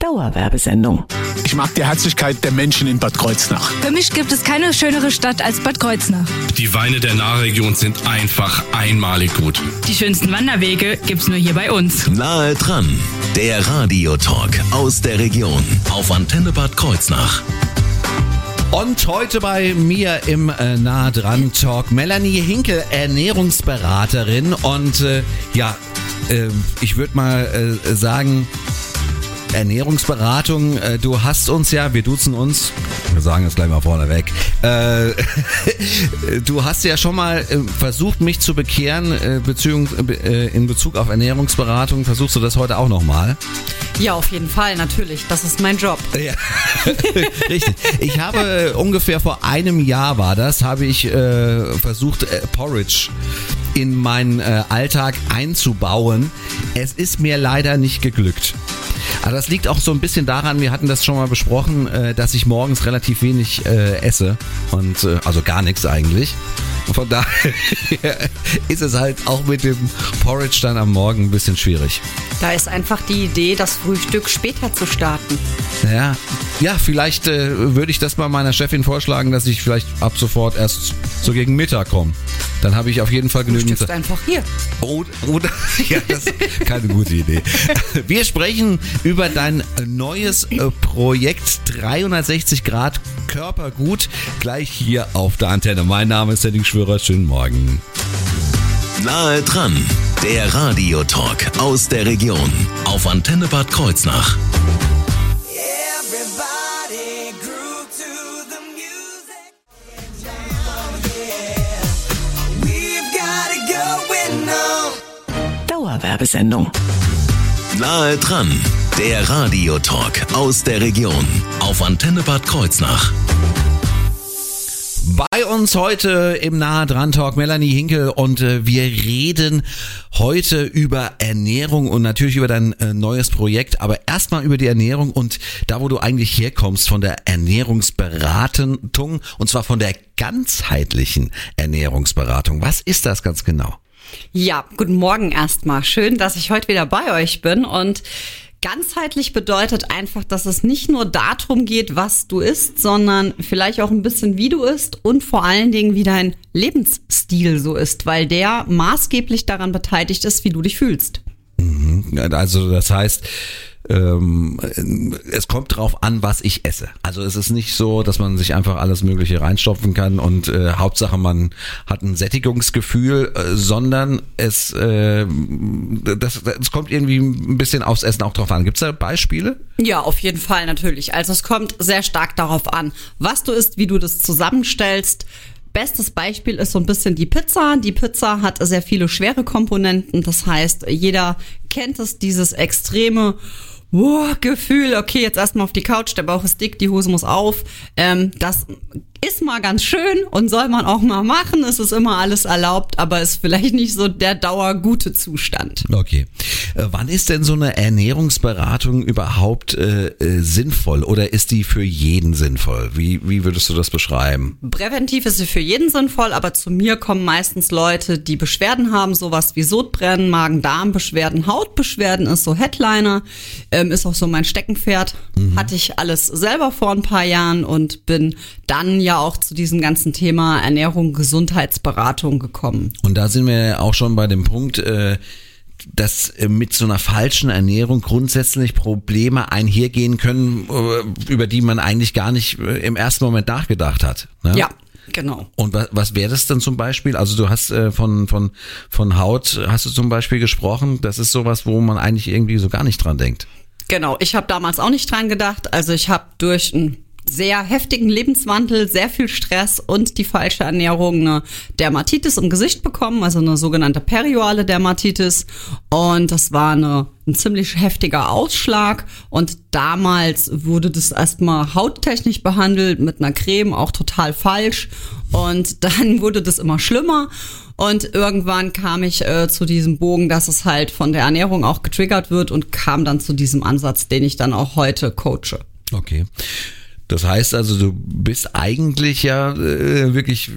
Dauerwerbesendung. Ich mag die Herzlichkeit der Menschen in Bad Kreuznach. Für mich gibt es keine schönere Stadt als Bad Kreuznach. Die Weine der Nahregion sind einfach einmalig gut. Die schönsten Wanderwege gibt's nur hier bei uns. Nahe dran, der Radiotalk aus der Region auf Antenne Bad Kreuznach. Und heute bei mir im äh, Nah dran Talk Melanie Hinkel, Ernährungsberaterin und äh, ja, äh, ich würde mal äh, sagen, Ernährungsberatung, äh, du hast uns ja, wir duzen uns, wir sagen es gleich mal vorneweg, äh, du hast ja schon mal äh, versucht, mich zu bekehren äh, in Bezug auf Ernährungsberatung. Versuchst du das heute auch nochmal? Ja, auf jeden Fall, natürlich. Das ist mein Job. Ja, richtig. Ich habe ungefähr vor einem Jahr war das, habe ich äh, versucht, äh, Porridge in meinen äh, Alltag einzubauen. Es ist mir leider nicht geglückt. Aber das liegt auch so ein bisschen daran, wir hatten das schon mal besprochen, äh, dass ich morgens relativ wenig äh, esse und äh, also gar nichts eigentlich. Und von daher ist es halt auch mit dem Porridge dann am Morgen ein bisschen schwierig. Da ist einfach die Idee, das Frühstück später zu starten. Ja, ja vielleicht äh, würde ich das mal meiner Chefin vorschlagen, dass ich vielleicht ab sofort erst so gegen Mittag komme. Dann habe ich auf jeden Fall genügend Frühstückst einfach hier. Oder, oder ja, das ist keine gute Idee. Wir sprechen über dein neues äh, Projekt 360 Grad Körpergut gleich hier auf der Antenne. Mein Name ist Henning Schwörer. Schönen Morgen. Nahe dran, der Radiotalk aus der Region auf Antenne Bad Kreuznach. Dauerwerbesendung. Nahe dran, der Radiotalk aus der Region auf Antenne Bad Kreuznach. Bei uns heute im Nahe dran Talk Melanie Hinkel und äh, wir reden heute über Ernährung und natürlich über dein äh, neues Projekt, aber erstmal über die Ernährung und da, wo du eigentlich herkommst von der Ernährungsberatung und zwar von der ganzheitlichen Ernährungsberatung. Was ist das ganz genau? Ja, guten Morgen erstmal. Schön, dass ich heute wieder bei euch bin und Ganzheitlich bedeutet einfach, dass es nicht nur darum geht, was du isst, sondern vielleicht auch ein bisschen, wie du isst und vor allen Dingen, wie dein Lebensstil so ist, weil der maßgeblich daran beteiligt ist, wie du dich fühlst. Also das heißt, ähm, es kommt drauf an, was ich esse. Also es ist nicht so, dass man sich einfach alles Mögliche reinstopfen kann und äh, Hauptsache man hat ein Sättigungsgefühl, äh, sondern es, äh, das, es kommt irgendwie ein bisschen aufs Essen auch drauf an. Gibt es da Beispiele? Ja, auf jeden Fall natürlich. Also es kommt sehr stark darauf an, was du isst, wie du das zusammenstellst. Bestes Beispiel ist so ein bisschen die Pizza. Die Pizza hat sehr viele schwere Komponenten. Das heißt, jeder kennt es, dieses extreme wow, Gefühl, okay, jetzt erstmal auf die Couch, der Bauch ist dick, die Hose muss auf. Ähm, das ist mal ganz schön und soll man auch mal machen. Es ist immer alles erlaubt, aber ist vielleicht nicht so der dauergute Zustand. Okay. Äh, wann ist denn so eine Ernährungsberatung überhaupt äh, äh, sinnvoll oder ist die für jeden sinnvoll? Wie, wie würdest du das beschreiben? Präventiv ist sie für jeden sinnvoll, aber zu mir kommen meistens Leute, die Beschwerden haben, sowas wie Sodbrennen, Magen-Darm-Beschwerden, Hautbeschwerden ist so Headliner, ähm, ist auch so mein Steckenpferd. Hatte ich alles selber vor ein paar Jahren und bin dann ja auch zu diesem ganzen Thema Ernährung, Gesundheitsberatung gekommen. Und da sind wir auch schon bei dem Punkt, äh, dass äh, mit so einer falschen Ernährung grundsätzlich Probleme einhergehen können, äh, über die man eigentlich gar nicht im ersten Moment nachgedacht hat. Ne? Ja, genau. Und was, was wäre das denn zum Beispiel? Also du hast äh, von, von, von Haut, hast du zum Beispiel gesprochen, das ist sowas, wo man eigentlich irgendwie so gar nicht dran denkt. Genau, ich habe damals auch nicht dran gedacht. Also ich habe durch einen sehr heftigen Lebenswandel, sehr viel Stress und die falsche Ernährung eine Dermatitis im Gesicht bekommen, also eine sogenannte perioale Dermatitis. Und das war eine, ein ziemlich heftiger Ausschlag. Und damals wurde das erstmal hauttechnisch behandelt mit einer Creme, auch total falsch. Und dann wurde das immer schlimmer. Und irgendwann kam ich äh, zu diesem Bogen, dass es halt von der Ernährung auch getriggert wird und kam dann zu diesem Ansatz, den ich dann auch heute coache. Okay. Das heißt also, du bist eigentlich ja äh, wirklich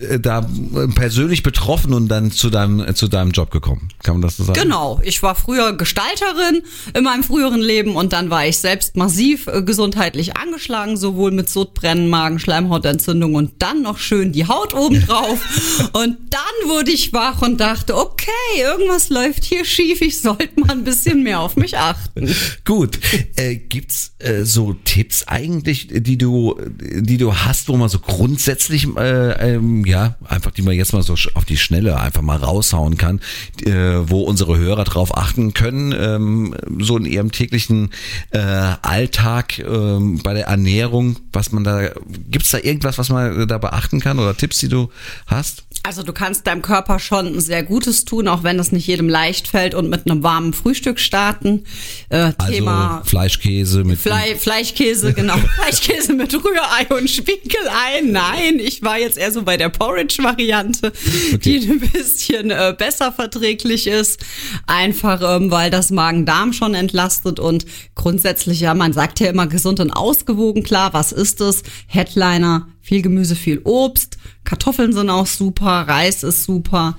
äh, da persönlich betroffen und dann zu deinem, zu deinem Job gekommen. Kann man das so sagen? Genau, ich war früher Gestalterin in meinem früheren Leben und dann war ich selbst massiv äh, gesundheitlich angeschlagen, sowohl mit Sodbrennen, Magen, Schleimhautentzündung und dann noch schön die Haut obendrauf. und dann wurde ich wach und dachte, okay, irgendwas läuft hier schief, ich sollte mal ein bisschen mehr auf mich achten. Gut. Äh, gibt's äh, so Tipps eigentlich, die du, die du hast, wo man so grundsätzlich, äh, ähm, ja, einfach die man jetzt mal so auf die Schnelle einfach mal raushauen kann, äh, wo unsere Hörer drauf achten können, ähm, so in ihrem täglichen äh, Alltag ähm, bei der Ernährung, was man da, gibt's da irgendwas, was man da beachten kann oder Tipps, die du hast? Also du kannst deinem Körper schon ein sehr Gutes tun, auch wenn es nicht jedem leicht fällt und mit einem warmen Frühstück starten. Äh, Also Thema Fleischkäse mit Fle Fleischkäse, genau. Fleischkäse mit Rührei und Spiegelei. Nein, ich war jetzt eher so bei der Porridge-Variante, die ein bisschen äh, besser verträglich ist. Einfach, ähm, weil das Magen-Darm schon entlastet und grundsätzlich, ja, man sagt ja immer gesund und ausgewogen. Klar, was ist es? Headliner, viel Gemüse, viel Obst. Kartoffeln sind auch super, Reis ist super.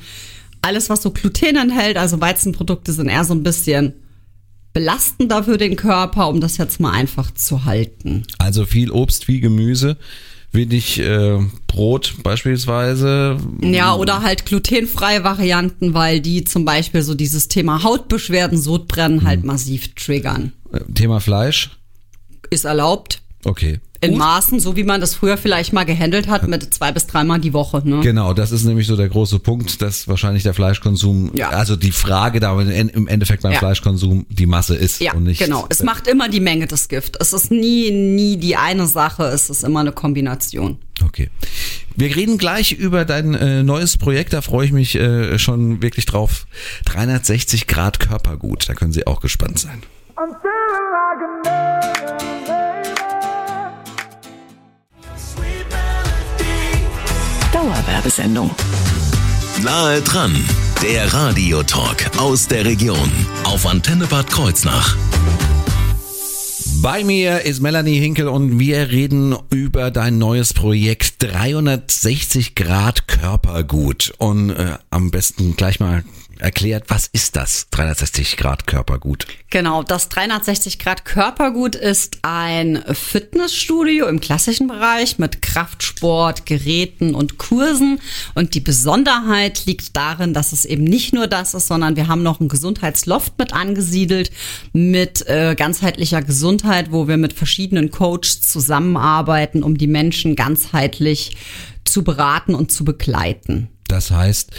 Alles, was so Gluten enthält, also Weizenprodukte, sind eher so ein bisschen belastender für den Körper, um das jetzt mal einfach zu halten. Also viel Obst, viel Gemüse, wenig äh, Brot beispielsweise. Ja, oder halt glutenfreie Varianten, weil die zum Beispiel so dieses Thema Hautbeschwerden, Sodbrennen halt massiv triggern. Thema Fleisch. Ist erlaubt. Okay. In Maßen, so wie man das früher vielleicht mal gehandelt hat, mit zwei bis dreimal die Woche. Ne? Genau, das ist nämlich so der große Punkt, dass wahrscheinlich der Fleischkonsum, Ja. also die Frage da im Endeffekt beim Ja. Fleischkonsum die Masse ist Ja, und nicht. genau. Es macht immer die Menge das Gift. Es ist nie, nie die eine Sache, es ist immer eine Kombination. Okay. Wir reden gleich über dein äh, neues Projekt, da freue ich mich äh, schon wirklich drauf. 360 Grad Körpergut, da können Sie auch gespannt sein. Dauerwerbesendung. Nahe dran, der Radiotalk aus der Region auf Antenne Bad Kreuznach. Bei mir ist Melanie Hinkel und wir reden über dein neues Projekt 360 Grad Körpergut. Und äh, am besten gleich mal erklärt, was ist das 360 Grad Körpergut? Genau, das 360 Grad Körpergut ist ein Fitnessstudio im klassischen Bereich mit Kraftsport, Geräten und Kursen. Und die Besonderheit liegt darin, dass es eben nicht nur das ist, sondern wir haben noch ein Gesundheitsloft mit angesiedelt mit äh, ganzheitlicher Gesundheit, wo wir mit verschiedenen Coaches zusammenarbeiten, um die Menschen ganzheitlich zu beraten und zu begleiten. Das heißt,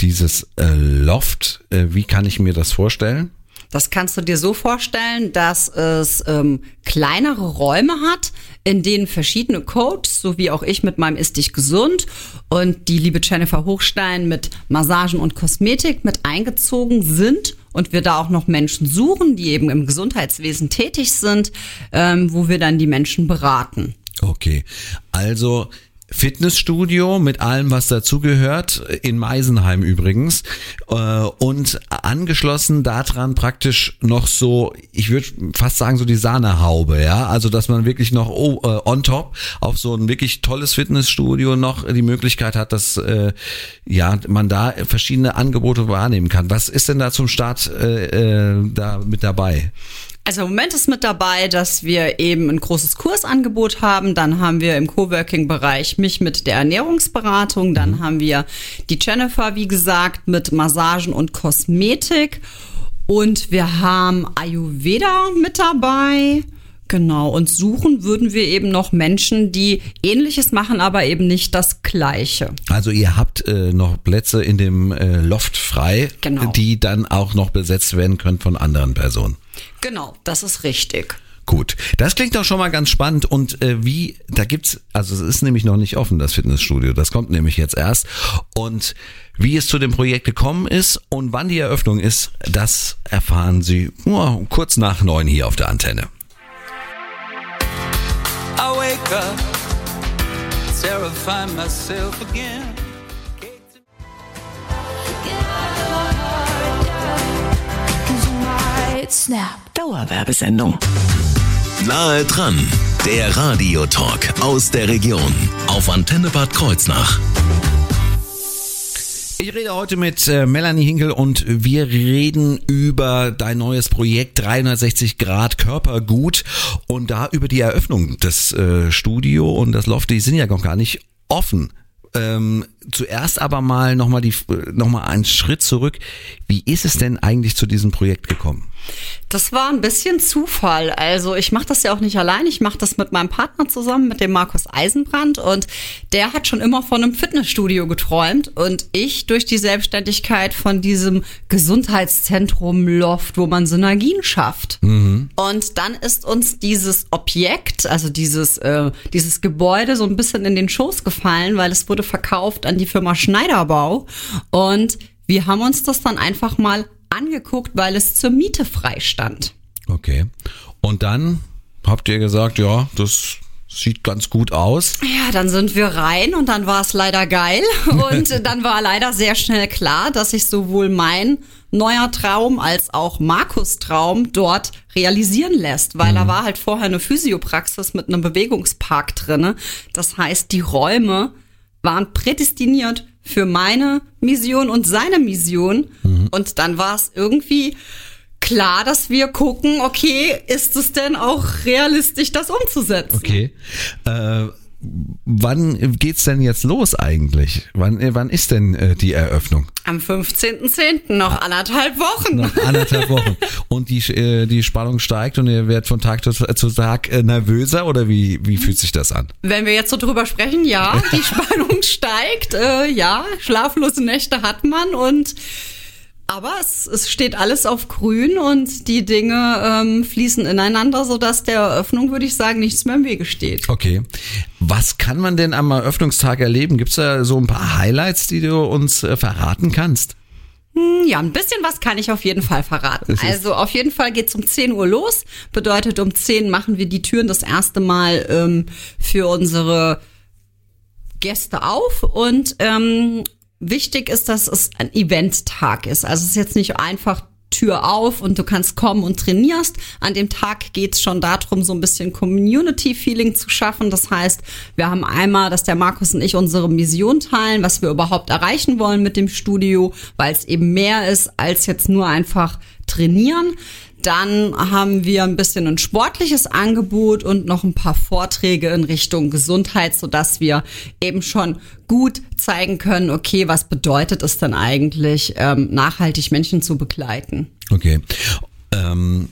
dieses äh, Loft, äh, wie kann ich mir das vorstellen? Das kannst du dir so vorstellen, dass es ähm, kleinere Räume hat, in denen verschiedene Coaches, so wie auch ich mit meinem Ist dich gesund und die liebe Jennifer Hochstein mit Massagen und Kosmetik mit eingezogen sind und wir da auch noch Menschen suchen, die eben im Gesundheitswesen tätig sind, ähm, wo wir dann die Menschen beraten. Okay, also Fitnessstudio mit allem, was dazugehört, in Meisenheim übrigens. Äh, Und angeschlossen daran praktisch noch so, ich würde fast sagen, so die Sahnehaube, ja. Also, dass man wirklich noch oh, äh, on top auf so ein wirklich tolles Fitnessstudio noch die Möglichkeit hat, dass äh, ja man da verschiedene Angebote wahrnehmen kann. Was ist denn da zum Start äh, da mit dabei? Also im Moment ist mit dabei, dass wir eben ein großes Kursangebot haben. Dann haben wir im Coworking-Bereich mich mit der Ernährungsberatung. Dann haben wir die Jennifer, wie gesagt, mit Massagen und Kosmetik. Und wir haben Ayurveda mit dabei. Genau, und suchen würden wir eben noch Menschen, die ähnliches machen, aber eben nicht das Gleiche. Also ihr habt äh, noch Plätze in dem äh, Loft frei, Genau. die dann auch noch besetzt werden können von anderen Personen. Genau, das ist richtig. Gut, das klingt doch schon mal ganz spannend und äh, wie, da gibt's, also es ist nämlich noch nicht offen, das Fitnessstudio, das kommt nämlich jetzt erst und wie es zu dem Projekt gekommen ist und wann die Eröffnung ist, das erfahren Sie oh, kurz nach neun hier auf der Antenne. I wake up, terrify myself again. Snap. Dauerwerbesendung. Nahe dran, Der Radiotalk aus der Region auf Antenne Bad Kreuznach. Ich rede heute mit äh, Melanie Hinkel und wir reden über dein neues Projekt 360 Grad Körpergut und da über die Eröffnung des äh, Studio und das Loft, die sind ja noch gar nicht offen. Ähm, zuerst aber mal nochmal die noch mal einen Schritt zurück. Wie ist es denn eigentlich zu diesem Projekt gekommen? Das war ein bisschen Zufall. Also ich mache das ja auch nicht allein. Ich mache das mit meinem Partner zusammen, mit dem Markus Eisenbrand. Und der hat schon immer von einem Fitnessstudio geträumt. Und ich durch die Selbstständigkeit von diesem Gesundheitszentrum Loft, wo man Synergien schafft. Und dann ist uns dieses Objekt, also dieses, äh, dieses Gebäude so ein bisschen in den Schoß gefallen, weil es wurde verkauft an die Firma Schneiderbau. Und wir haben uns das dann einfach mal angeguckt, weil es zur Miete frei stand. Okay. Und dann habt ihr gesagt, ja, das sieht ganz gut aus. Ja, dann sind wir rein und dann war es leider geil. Und dann war leider sehr schnell klar, dass sich sowohl mein neuer Traum als auch Markus Traum dort realisieren lässt, weil da war halt vorher eine Physiopraxis mit einem Bewegungspark drinne. Das heißt, die Räume waren prädestiniert für meine Mission und seine Mission. Und dann war es irgendwie klar, dass wir gucken, okay, ist es denn auch realistisch, das umzusetzen? Okay. Äh, wann geht's denn jetzt los eigentlich? Wann, äh, wann ist denn äh, die Eröffnung? Am 15.10. noch anderthalb Wochen. Nach anderthalb Wochen. Und die, äh, die Spannung steigt und ihr werdet von Tag zu, zu Tag äh, nervöser oder wie, wie fühlt sich das an? Wenn wir jetzt so drüber sprechen, ja, die Spannung steigt, äh, ja, schlaflose Nächte hat man und aber es, es steht alles auf grün und die Dinge ähm, fließen ineinander, sodass der Eröffnung, würde ich sagen, nichts mehr im Wege steht. Okay. Was kann man denn am Eröffnungstag erleben? Gibt's da so ein paar Highlights, die du uns äh, verraten kannst? Hm, Ja, ein bisschen was kann ich auf jeden Fall verraten. Also auf jeden Fall geht's um 10 Uhr los. Bedeutet, um 10 machen wir die Türen das erste Mal ähm, für unsere Gäste auf. Und ähm, wichtig ist, dass es ein Eventtag ist. Also es ist jetzt nicht einfach Tür auf und du kannst kommen und trainierst. An dem Tag geht's schon darum, so ein bisschen Community-Feeling zu schaffen. Das heißt, wir haben einmal, dass der Markus und ich unsere Mission teilen, was wir überhaupt erreichen wollen mit dem Studio, weil es eben mehr ist als jetzt nur einfach trainieren. Dann haben wir ein bisschen ein sportliches Angebot und noch ein paar Vorträge in Richtung Gesundheit, sodass wir eben schon gut zeigen können, okay, was bedeutet es denn eigentlich, ähm, nachhaltig Menschen zu begleiten? Okay. Ähm,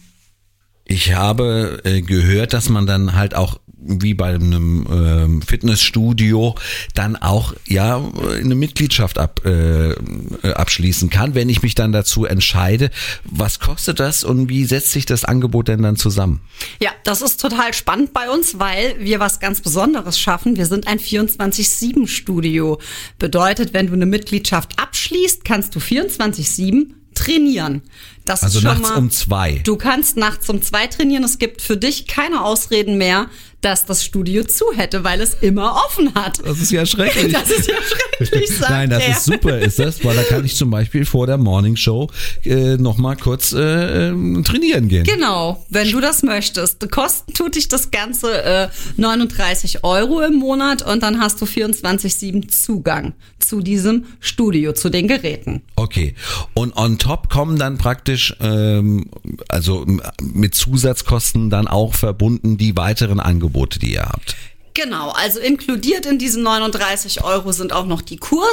ich habe äh, gehört, dass man dann halt auch wie bei einem ähm, Fitnessstudio dann auch ja eine Mitgliedschaft ab, äh, äh, abschließen kann, wenn ich mich dann dazu entscheide. Was kostet das und wie setzt sich das Angebot denn dann zusammen? Ja, das ist total spannend bei uns, weil wir was ganz Besonderes schaffen. Wir sind ein 24-7-Studio. Bedeutet, wenn du eine Mitgliedschaft abschließt, kannst du 24-7 trainieren. Das Also nachts mal, um zwei. Du kannst nachts um zwei trainieren. Es gibt für dich keine Ausreden mehr, dass das Studio zu hätte, weil es immer offen hat. Das ist ja schrecklich. Das ist ja schrecklich, sagt Nein, das er. ist super, ist das, weil da kann ich zum Beispiel vor der Morning Show äh, nochmal kurz äh, ähm, trainieren gehen. Genau, wenn du das möchtest. Kosten tut dich das Ganze äh, 39 Euro im Monat und dann hast du 24-7 Zugang zu diesem Studio, zu den Geräten. Okay. Und on top kommen dann praktisch, ähm, also mit Zusatzkosten dann auch verbunden die weiteren Angebote, die ihr habt. Genau, also inkludiert in diesen 39 Euro sind auch noch die Kurse.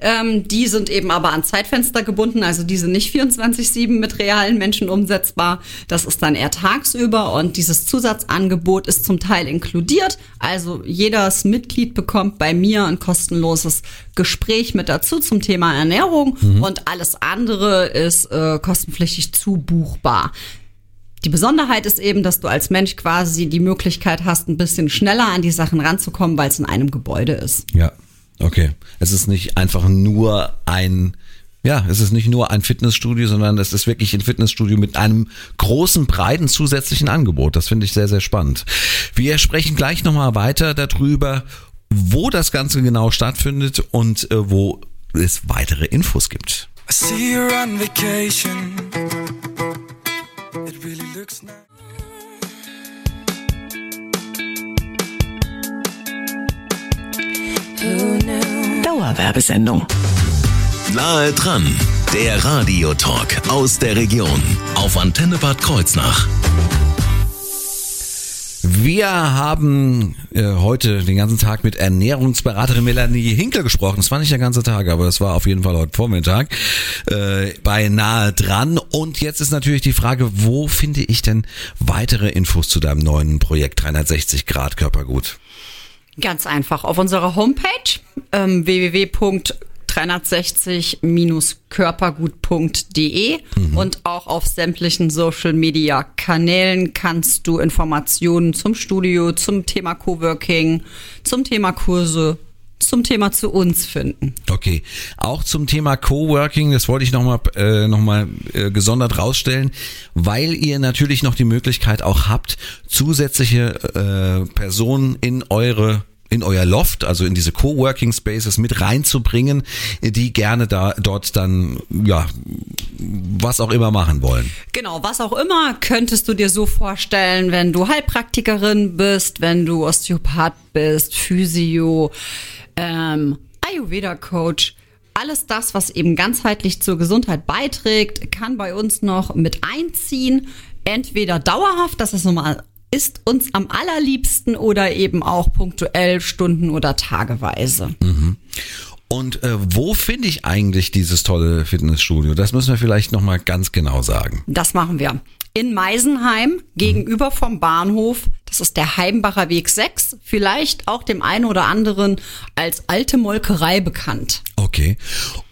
Ähm, die sind eben aber an Zeitfenster gebunden, also die sind nicht 24-7 mit realen Menschen umsetzbar. Das ist dann eher tagsüber und dieses Zusatzangebot ist zum Teil inkludiert. Also jedes Mitglied bekommt bei mir ein kostenloses Gespräch mit dazu zum Thema Ernährung und alles andere ist äh, kostenpflichtig zubuchbar. Die Besonderheit ist eben, dass du als Mensch quasi die Möglichkeit hast, ein bisschen schneller an die Sachen ranzukommen, weil es in einem Gebäude ist. Ja. Okay. Es ist nicht einfach nur ein ja, es ist nicht nur ein Fitnessstudio, sondern es ist wirklich ein Fitnessstudio mit einem großen, breiten zusätzlichen Angebot. Das finde ich sehr, sehr spannend. Wir sprechen gleich nochmal weiter darüber, wo das Ganze genau stattfindet und äh, wo es weitere Infos gibt. I see you're on vacation looks. Dauerwerbesendung. Nahe dran, der Radiotalk aus der Region auf Antenne Bad Kreuznach. Wir haben äh, heute den ganzen Tag mit Ernährungsberaterin Melanie Hinkel gesprochen. Das war nicht der ganze Tag, aber das war auf jeden Fall heute Vormittag äh, bei Nahe dran. Und jetzt ist natürlich die Frage, wo finde ich denn weitere Infos zu deinem neuen Projekt 360 Grad Körpergut? Ganz einfach auf unserer Homepage ähm, www.360-körpergut.de und auch auf sämtlichen Social Media Kanälen kannst du Informationen zum Studio, zum Thema Coworking, zum Thema Kurse, zum Thema zu uns finden. Okay, auch zum Thema Coworking, das wollte ich nochmal äh, noch mal, äh, gesondert rausstellen, weil ihr natürlich noch die Möglichkeit auch habt, zusätzliche äh, Personen in eure in euer Loft, also in diese Coworking Spaces mit reinzubringen, die gerne da dort dann ja was auch immer machen wollen. Genau, was auch immer könntest du dir so vorstellen, wenn du Heilpraktikerin bist, wenn du Osteopath bist, Physio, ähm, Ayurveda-Coach. Alles das, was eben ganzheitlich zur Gesundheit beiträgt, kann bei uns noch mit einziehen. Entweder dauerhaft, das ist normal ist uns am allerliebsten oder eben auch punktuell Stunden oder tageweise. Und äh, wo finde ich eigentlich dieses tolle Fitnessstudio? Das müssen wir vielleicht noch mal ganz genau sagen. Das machen wir. In Meisenheim, gegenüber vom Bahnhof. Das ist der Heimbacher Weg 6. Vielleicht auch dem einen oder anderen als alte Molkerei bekannt. Okay.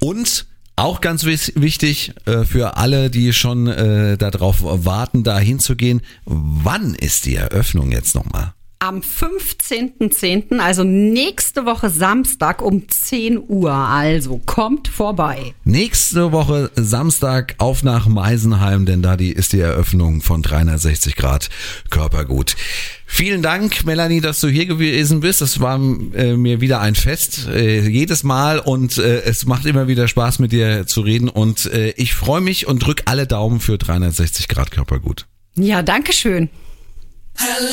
Und auch ganz wichtig äh, für alle, die schon äh, darauf warten, da hinzugehen. Wann ist die Eröffnung jetzt nochmal? Am 15.10., also nächste Woche Samstag um 10 Uhr. Also kommt vorbei. Nächste Woche Samstag auf nach Meisenheim, denn da die ist die Eröffnung von 360 Grad Körpergut. Vielen Dank, Melanie, dass du hier gewesen bist. Das war äh, mir wieder ein Fest, äh, jedes Mal und äh, es macht immer wieder Spaß mit dir zu reden und äh, ich freue mich und drück alle Daumen für 360 Grad Körpergut. Ja, danke schön. Hello,